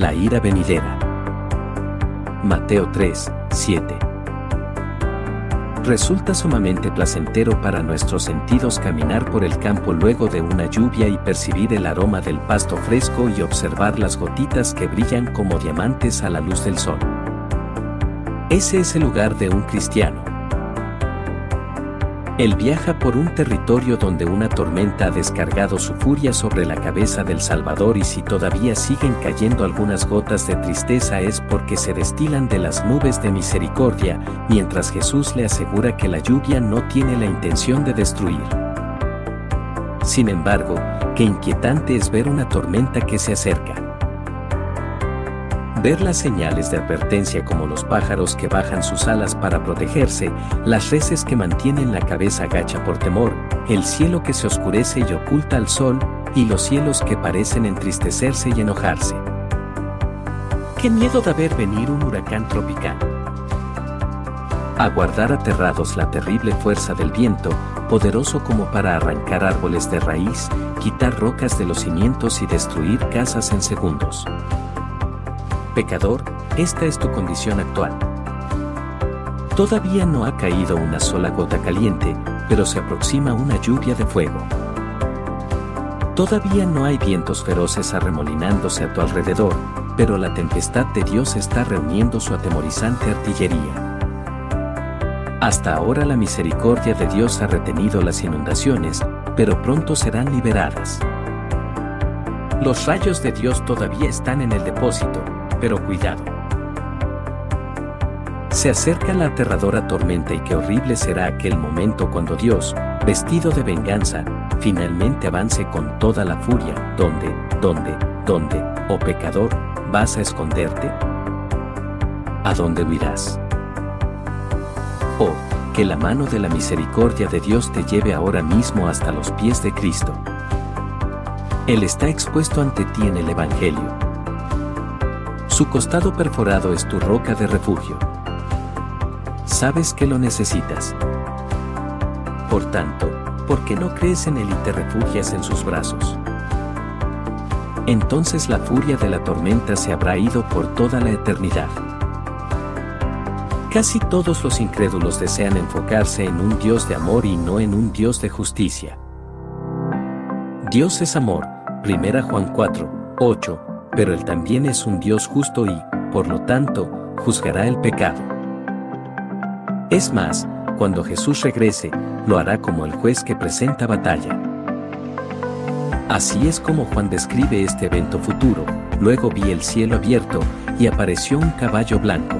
La ira venidera. Mateo 3, 7. Resulta sumamente placentero para nuestros sentidos caminar por el campo luego de una lluvia y percibir el aroma del pasto fresco y observar las gotitas que brillan como diamantes a la luz del sol. Ese es el lugar de un cristiano. Él viaja por un territorio donde una tormenta ha descargado su furia sobre la cabeza del Salvador y si todavía siguen cayendo algunas gotas de tristeza es porque se destilan de las nubes de misericordia, mientras Jesús le asegura que la lluvia no tiene la intención de destruir. Sin embargo, qué inquietante es ver una tormenta que se acerca. Ver las señales de advertencia como los pájaros que bajan sus alas para protegerse, las reses que mantienen la cabeza gacha por temor, el cielo que se oscurece y oculta al sol, y los cielos que parecen entristecerse y enojarse. Qué miedo de ver venir un huracán tropical. Aguardar aterrados la terrible fuerza del viento, poderoso como para arrancar árboles de raíz, quitar rocas de los cimientos y destruir casas en segundos. Pecador, esta es tu condición actual. Todavía no ha caído una sola gota caliente, pero se aproxima una lluvia de fuego. Todavía no hay vientos feroces arremolinándose a tu alrededor, pero la tempestad de Dios está reuniendo su atemorizante artillería. Hasta ahora la misericordia de Dios ha retenido las inundaciones, pero pronto serán liberadas. Los rayos de Dios todavía están en el depósito, pero cuidado. Se acerca la aterradora tormenta y qué horrible será aquel momento cuando Dios, vestido de venganza, finalmente avance con toda la furia. ¿Dónde, dónde, dónde, oh pecador, vas a esconderte? ¿A dónde huirás? Oh, que la mano de la misericordia de Dios te lleve ahora mismo hasta los pies de Cristo. Él está expuesto ante ti en el Evangelio. Su costado perforado es tu roca de refugio. Sabes que lo necesitas. Por tanto, ¿por qué no crees en Él y te refugias en sus brazos? Entonces la furia de la tormenta se habrá ido por toda la eternidad. Casi todos los incrédulos desean enfocarse en un Dios de amor y no en un Dios de justicia. Dios es amor, 1 Juan 4, 8, pero Él también es un Dios justo y, por lo tanto, juzgará el pecado. Es más, cuando Jesús regrese, lo hará como el juez que presenta batalla. Así es como Juan describe este evento futuro, luego vi el cielo abierto, y apareció un caballo blanco.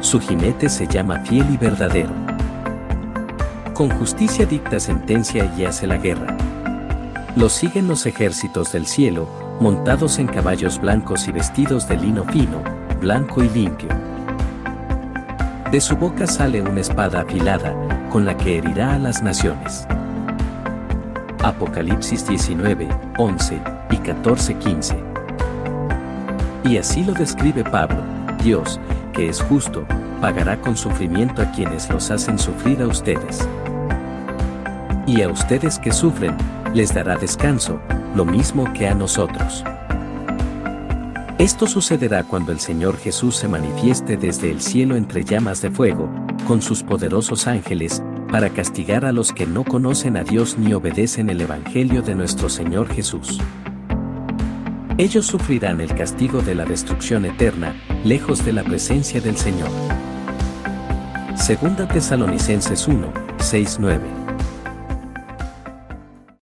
Su jinete se llama fiel y verdadero. Con justicia dicta sentencia y hace la guerra. Lo siguen los ejércitos del cielo, montados en caballos blancos y vestidos de lino fino, blanco y limpio. De su boca sale una espada afilada, con la que herirá a las naciones. Apocalipsis 19, 11 y 14, 15. Y así lo describe Pablo, Dios, que es justo, pagará con sufrimiento a quienes los hacen sufrir a ustedes. Y a ustedes que sufren, les dará descanso, lo mismo que a nosotros. Esto sucederá cuando el Señor Jesús se manifieste desde el cielo entre llamas de fuego, con sus poderosos ángeles, para castigar a los que no conocen a Dios ni obedecen el Evangelio de nuestro Señor Jesús. Ellos sufrirán el castigo de la destrucción eterna, lejos de la presencia del Señor. Segunda Tesalonicenses 1, 6, 9.